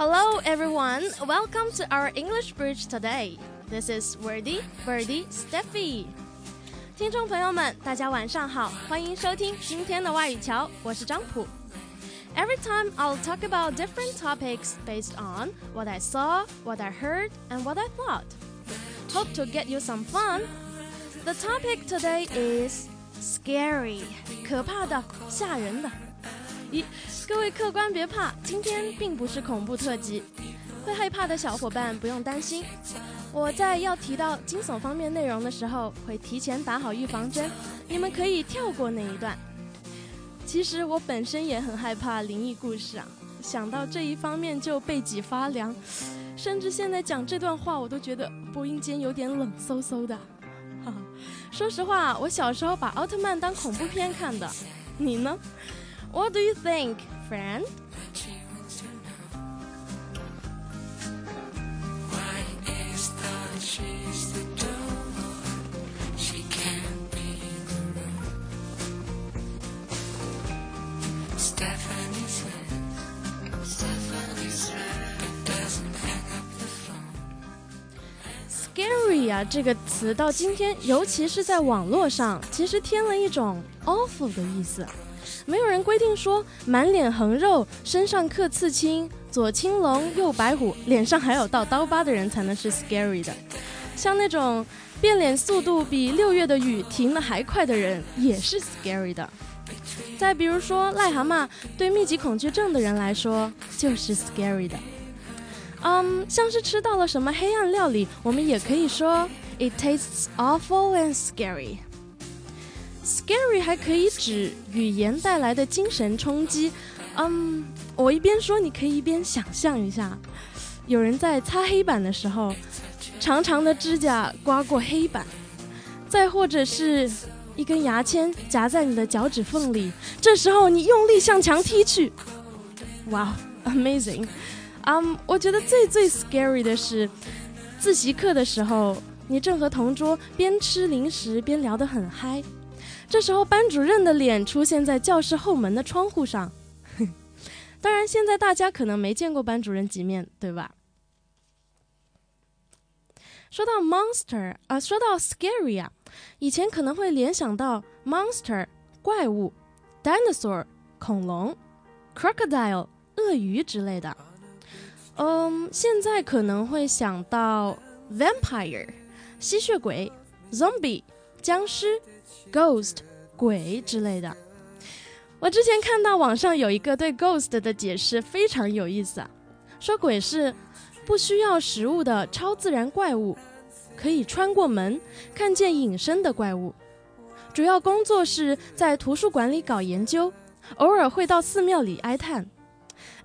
Hello, everyone. Welcome to our English Bridge today. This is Wordy, Birdie, Steffi. 听众朋友们，大家晚上好，欢迎收听今天的外语桥，我是张普。Every time I'll talk about different topics based on what I saw, what I heard, and what I thought. Hope to get you some fun. The topic today is scary，可怕的、吓人的。咦， 各位客官别怕，今天并不是恐怖特辑，会害怕的小伙伴不用担心。我在要提到惊悚方面内容的时候，会提前打好预防针，你们可以跳过那一段。其实我本身也很害怕灵异故事啊，想到这一方面就背脊发凉，甚至现在讲这段话我都觉得播音间有点冷飕飕的。哈，说实话，我小时候把奥特曼当恐怖片看的，你呢？What do you think, friend? She wants to know why is thought she's the door. She can't be the room. Stephanie said, Stephanie said, but doesn't hang up the phone. Scary 啊，这个词到今天，尤其是在网络上，其实添了一种 awful 的意思。没有人规定说满脸横肉、身上刻刺青、左青龙右白虎、脸上还有道刀疤的人才能是 scary 的。像那种变脸速度比六月的雨停得还快的人，也是 scary 的。再比如说癞蛤蟆，对密集恐惧症的人来说就是 scary 的。嗯，像是吃到了什么黑暗料理，我们也可以说 it tastes awful and scary。Scary 还可以指语言带来的精神冲击。嗯，我一边说，你可以一边想象一下，有人在擦黑板的时候，长长的指甲刮过黑板，再或者是一根牙签夹在你的脚趾缝里，这时候你用力向墙踢去，哇、，Amazing！嗯、我觉得最最 scary 的是自习课的时候，你正和同桌边吃零食边聊得很嗨，这时候班主任的脸出现在教室后门的窗户上。当然，现在大家可能没见过班主任几面，对吧？说到 monster 啊、说到 scary 啊，以前可能会联想到 monster 怪物，dinosaur 恐龙，crocodile 鳄鱼之类的。嗯，现在可能会想到 vampire 吸血鬼，zombie 僵尸，ghost 鬼之类的。我之前看到网上有一个对 ghost 的解释非常有意思啊，说鬼是不需要食物的超自然怪物，可以穿过门看见隐身的怪物，主要工作是在图书馆里搞研究，偶尔会到寺庙里哀叹。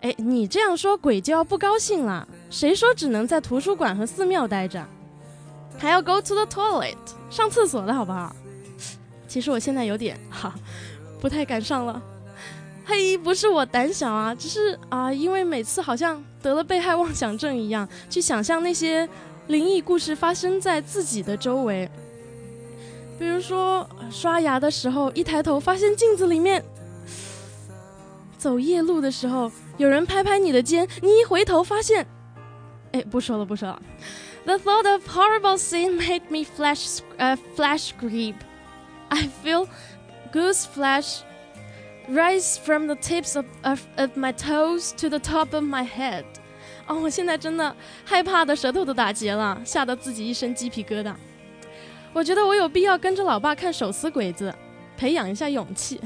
哎，你这样说鬼就要不高兴了，谁说只能在图书馆和寺庙待着？还要 go to the toilet 上厕所的好不好？其实我现在有点哈，不太敢上了。嘿，不是我胆小啊，只是啊，因为每次好像得了被害妄想症一样，去想象那些灵异故事发生在自己的周围。比如说刷牙的时候，一抬头发现镜子里面；走夜路的时候，有人拍拍你的肩，你一回头发现，哎，不说了，不说了。The thought of horrible scene made me flash, uh, flash creep. I feel goose flesh rise from the tips of, of, of my toes to the top of my head. 哦，我现在真的害怕的舌头都打结了，吓得自己一身鸡皮疙瘩。我觉得我有必要跟着老爸看手撕鬼子，培养一下勇气。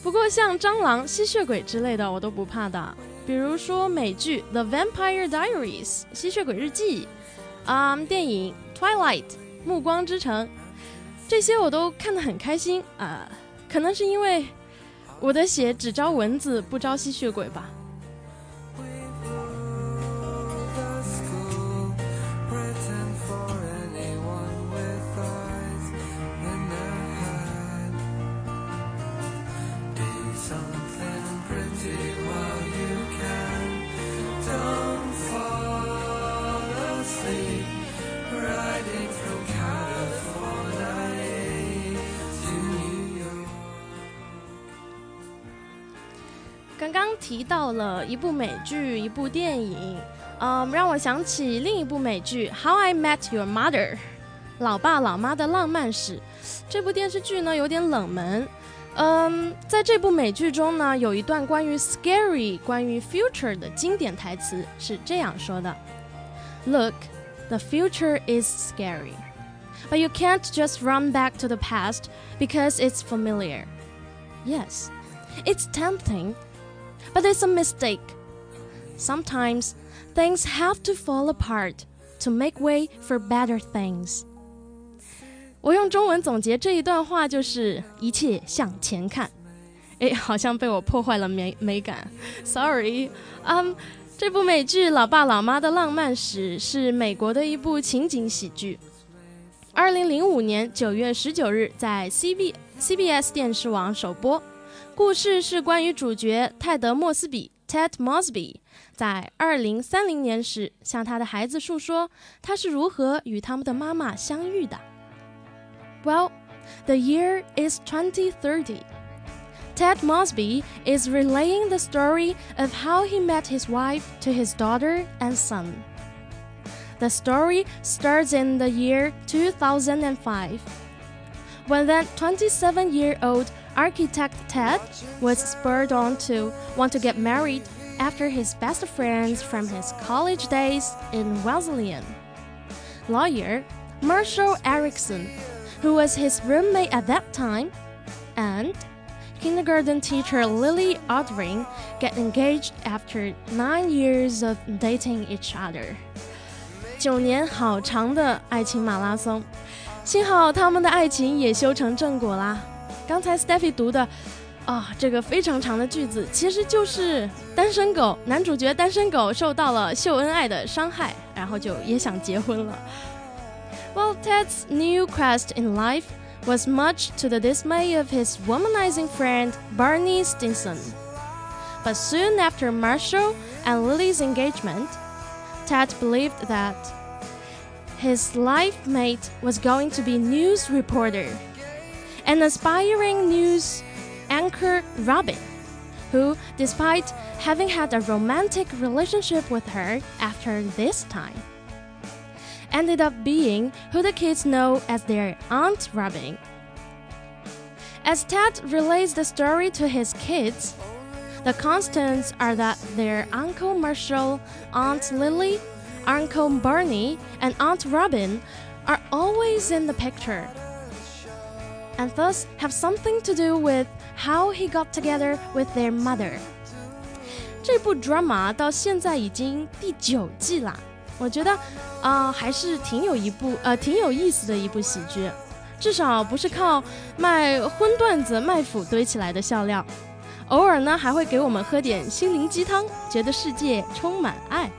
不过像蟑螂、吸血鬼之类的，我都不怕的。比如说美剧《The Vampire Diaries》吸血鬼日记，啊、电影《Twilight》暮光之城，这些我都看得很开心啊、可能是因为我的血只招蚊子，不招吸血鬼吧。提到了一部美剧，一部电影，嗯，让我想起另一部美剧《How I Met Your Mother》，老爸老妈的浪漫史。这部电视剧呢有点冷门，嗯，在这部美剧中呢，有一段关于 scary、关于 future 的经典台词是这样说的：“Look, the future is scary, but you can't just run back to the past because it's familiar. Yes.” It's tempting, But it's a mistake. Sometimes things have to fall apart to make way for better things. 我用中文总结这一段话就是一切向前看。哎，好像被我破坏了美美感，sorry。嗯，这部美剧《老爸老妈的浪漫史》是美国的一部情景喜剧。二零零五年九月十九日在 C B CBS 电视网首播。故事是关于主角泰德·莫斯比 （Ted Mosby） 在二零三零年时向他的孩子述说他是如何与他们的妈妈相遇的。Well, the year is 2030. Ted Mosby is relaying the story of how he met his wife to his daughter and son. The story starts in the year 2005 when then 27 year old architect Ted was spurred on to want to get married after his best friends from his college days in Wesleyan. Lawyer Marshall Erickson, who was his roommate at that time, and kindergarten teacher Lily Aldring get engaged after nine years of dating each other. 九年好长的爱情马拉松，幸好他们的爱情也修成正果啦。 刚才 Stephy 读的啊，这个非常长的句子，其实就是单身狗男主角单身狗受到了秀恩爱的伤害，然后就也想结婚了。Well, Ted's new quest in life was much to the dismay of his womanizing friend Barney Stinson. But soon after Marshall and Lily's engagement, Ted believed that his life mate was going to be news reporter an aspiring news anchor Robin, who, despite having had a romantic relationship with her after this time, ended up being who the kids know as their Aunt Robin. As Ted relays the story to his kids, the constants are that their Uncle Marshall, Aunt Lily, Uncle Barney, and Aunt Robin are always in the picture and thus have something to do with how he got together with their mother。这部 drama 到现在已经第九季啦，我觉得啊、还是挺有一部呃挺有意思的一部喜剧，至少不是靠卖荤段子卖腐堆起来的笑料，偶尔呢还会给我们喝点心灵鸡汤，觉得世界充满爱。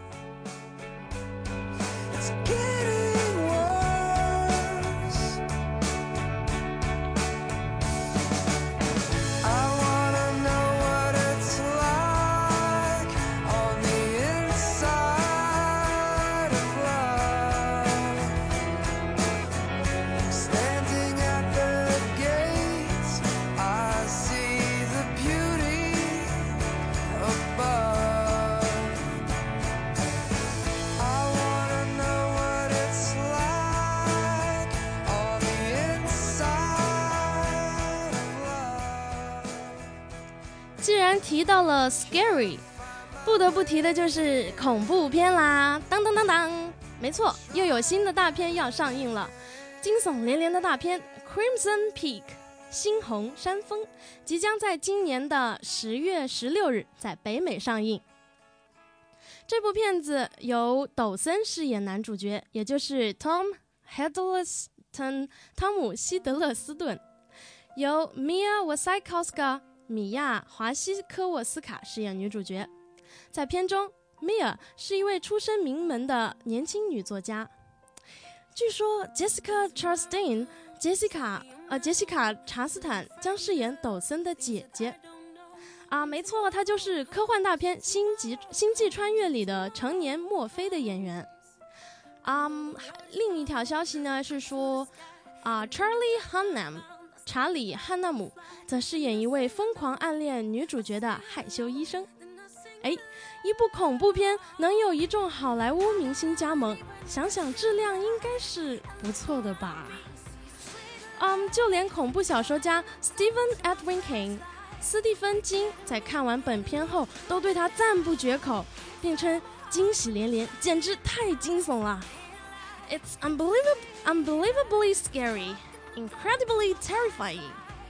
提到了 scary，不得不提的就是恐怖片啦！当当当当，没错，又有新的大片要上映了，惊悚连连的大片《Crimson Peak》猩红山峰即将在今年的十月十六日在北美上映。这部片子由抖森饰演男主角，也就是 Tom Hiddleston 汤姆希德勒斯顿，由 Mia Wasikowska。米娅·华西科沃斯卡饰演女主角，在片中，米尔是一位出身名门的年轻女作家。据说，Jessica Chastain（ 杰西卡）呃，杰西卡·查斯坦将饰演抖森的姐姐。啊，没错，她就是科幻大片《星际星际穿越》里的成年墨菲的演员。啊，另一条消息呢是说，啊，Charlie Hunnam。查理·汉纳姆则饰演一位疯狂暗恋女主角的害羞医生。哎，一部恐怖片能有一众好莱坞明星加盟，想想质量应该是不错的吧？嗯，就连恐怖小说家 Stephen Edwin King 斯蒂芬金在看完本片后，都对他赞不绝口，并称惊喜连连，简直太惊悚了。It's unbelievable, unbelievably scary, incredibly terrifying.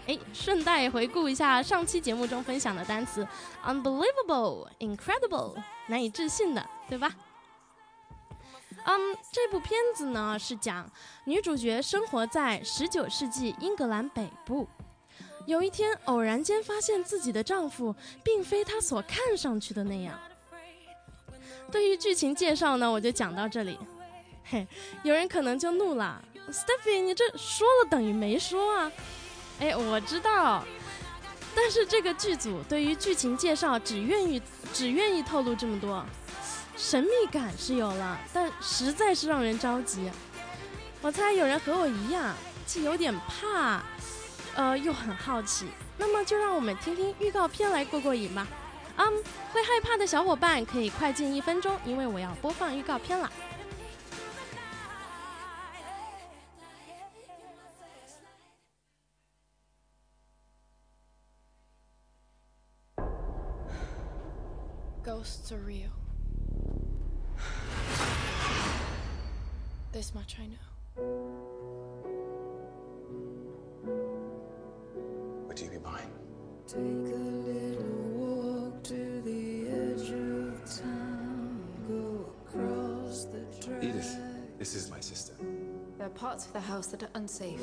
哎，顺带回顾一下上期节目中分享的单词：unbelievable、incredible，难以置信的，对吧？嗯，这部片子呢是讲女主角生活在十九世纪英格兰北部，有一天偶然间发现自己的丈夫并非她所看上去的那样。对于剧情介绍呢，我就讲到这里。嘿，有人可能就怒了，Stephy，你这说了等于没说啊！哎，我知道，但是这个剧组对于剧情介绍只愿意只愿意透露这么多，神秘感是有了，但实在是让人着急。我猜有人和我一样，既有点怕，呃，又很好奇。那么就让我们听听预告片来过过瘾吧。嗯，会害怕的小伙伴可以快进一分钟，因为我要播放预告片了。Ghosts are real. This much I know. What do you mean by? Take a little walk to the edge of town. Go across the track. Edith, this is my sister. There are parts of the house that are unsafe.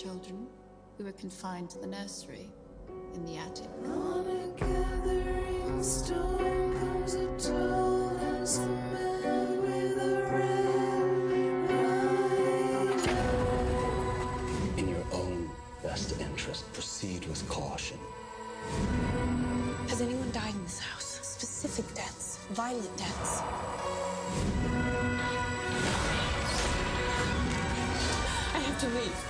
children who were confined to the nursery in the attic. In your own best interest, proceed with caution. Has anyone died in this house? Specific deaths, violent deaths. I have to leave.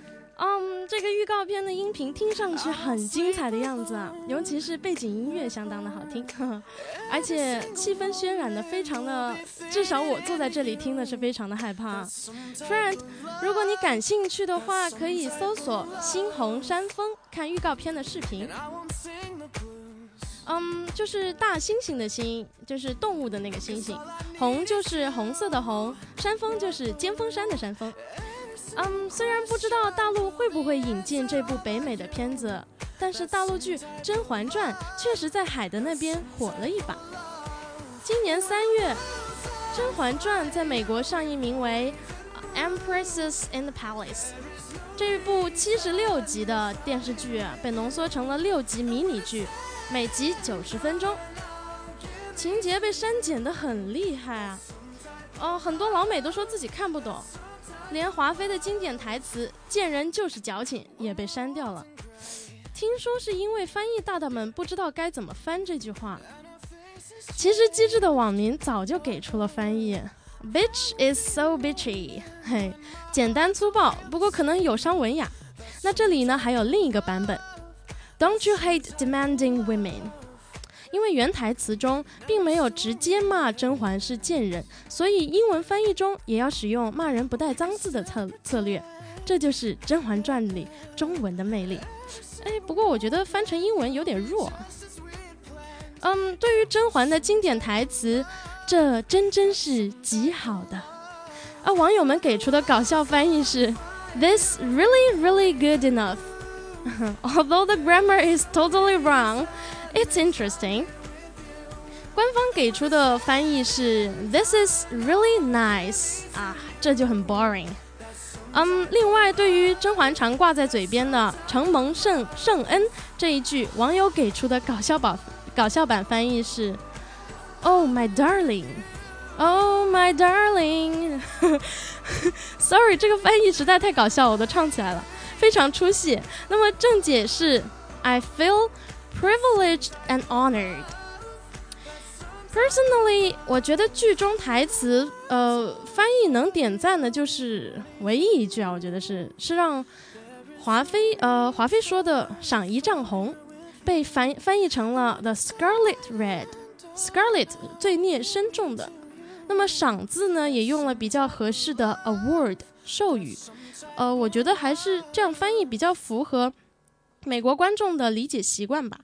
嗯，这个预告片的音频听上去很精彩的样子啊，尤其是背景音乐相当的好听，呵 呵而且气氛渲染的非常的，至少我坐在这里听的是非常的害怕。Friend，如果你感兴趣的话，可以搜索“猩红山峰”看预告片的视频。嗯，就是大猩猩的猩，就是动物的那个猩猩，红就是红色的红，山峰就是尖峰山的山峰。嗯，虽然不知道大陆会不会引进这部北美的片子，但是大陆剧《甄嬛传》确实在海的那边火了一把。今年三月，《甄嬛传》在美国上映，名为《Empresses in the Palace》。这部七十六集的电视剧被浓缩成了六集迷你剧，每集九十分钟，情节被删减的很厉害啊！哦，很多老美都说自己看不懂，连华妃的经典台词“见人就是矫情”也被删掉了。听说是因为翻译大大们不知道该怎么翻这句话。其实机智的网民早就给出了翻译：“Bitch is so bitchy”，嘿，简单粗暴，不过可能有伤文雅。那这里呢还有另一个版本：“Don't you hate demanding women？” 因为原台词中并没有直接骂甄嬛是贱人，所以英文翻译中也要使用骂人不带脏字的策策略。这就是《甄嬛传》里中文的魅力。哎，不过我觉得翻成英文有点弱。嗯，对于甄嬛的经典台词，这真真是极好的。而网友们给出的搞笑翻译是 This really, really good enough. Although the grammar is totally wrong, it's interesting. 官方给出的翻译是 "This is really nice" 啊，这就很 boring。嗯，另外对于甄嬛常挂在嘴边的“承蒙圣圣恩”这一句，网友给出的搞笑版搞笑版翻译是 "Oh my darling, oh my darling"。Sorry，这个翻译实在太搞笑，我都唱起来了，非常出戏。那么正解是 "I feel privileged and honored"。Personally，我觉得剧中台词，呃，翻译能点赞的，就是唯一一句啊，我觉得是是让华妃，呃，华妃说的“赏一丈红”，被翻翻译成了 “the scarlet red”。Scarlet 罪孽深重的，那么“赏”字呢，也用了比较合适的 award 授予。呃，我觉得还是这样翻译比较符合美国观众的理解习惯吧。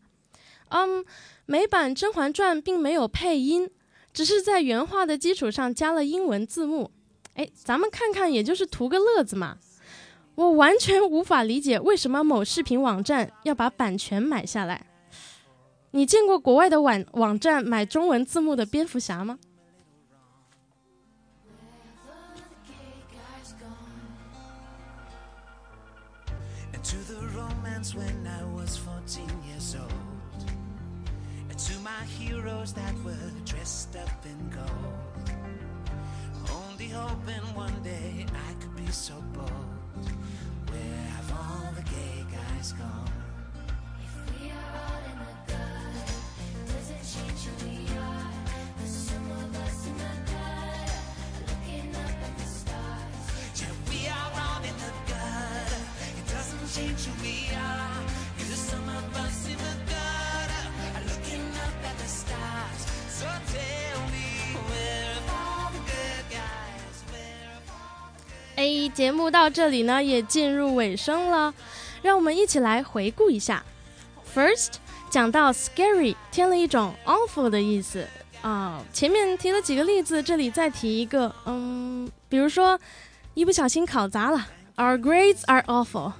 嗯。美版《甄嬛传》并没有配音，只是在原画的基础上加了英文字幕。哎，咱们看看，也就是图个乐子嘛。我完全无法理解为什么某视频网站要把版权买下来。你见过国外的网网站买中文字幕的蝙蝠侠吗？heroes that were dressed up in gold. Only hoping one day I could be so bold. Where have all the gay guys gone? If we are all in the gut, does it change who we are? Some of us in the gut, looking up at the stars. Yeah, we are all in the gut. It doesn't change who we are. 节目到这里呢，也进入尾声了，让我们一起来回顾一下。First，讲到 scary 添了一种 awful 的意思啊、前面提了几个例子，这里再提一个，嗯，比如说一不小心考砸了，Our grades are awful。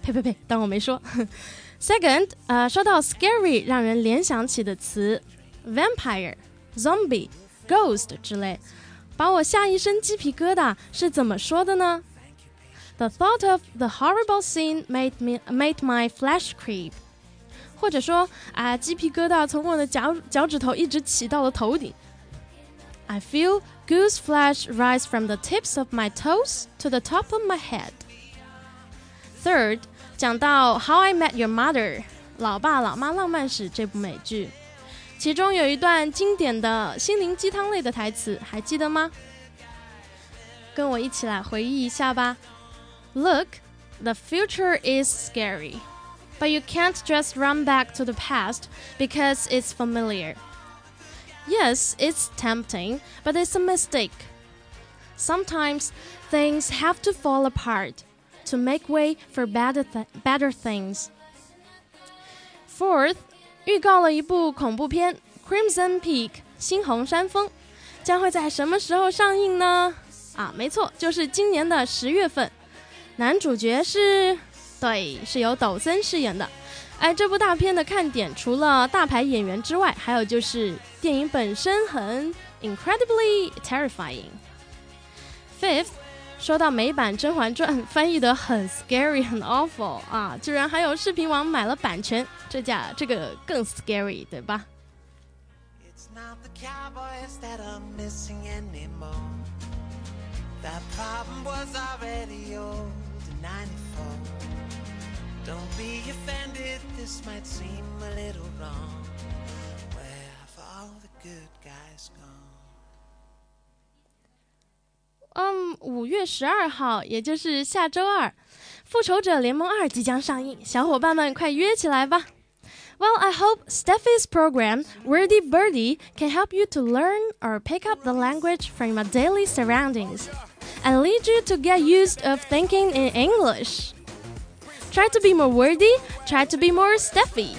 呸呸呸，当我没说。Second，呃，说到 scary 让人联想起的词，vampire、zombie、ghost 之类，把我吓一身鸡皮疙瘩是怎么说的呢？The thought of the horrible scene made me made my flesh creep。或者说啊，鸡皮疙瘩从我的脚脚趾头一直起到了头顶。I feel goose flesh rise from the tips of my toes to the top of my head. Third，讲到《How I Met Your Mother》老爸老妈浪漫史这部美剧，其中有一段经典的心灵鸡汤类的台词，还记得吗？跟我一起来回忆一下吧。Look, the future is scary, but you can't just run back to the past because it's familiar. Yes, it's tempting, but it's a mistake. Sometimes things have to fall apart to make way for better, th- better things. Fourth，预告了一部恐怖片《Crimson Peak》猩红山峰，将会在什么时候上映呢？啊，没错，就是今年的十月份。 男主角是，对，是由抖森饰演的。哎，这部大片的看点除了大牌演员之外，还有就是电影本身很 incredibly terrifying。Fifth，说到美版《甄嬛传》翻译的很 scary 很 awful 啊，居然还有视频网买了版权，这架这个更 scary，对吧？It's not the cowboys that are missing anymore. That problem was already old in 94. Don't be offended, this might seem a little wrong. Where have all the good guys gone? 嗯，五月十二号，也就是下周二，《复仇者联盟二》即将上映，小伙伴们快约起来吧！Well, I hope Steffi's program, Wordy Birdie, can help you to learn or pick up the language from your daily surroundings and lead you to get used of thinking in English. Try to be more wordy, try to be more Steffi.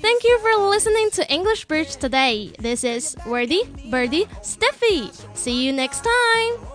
Thank you for listening to English Bridge today. This is Wordy Birdie Steffi. See you next time.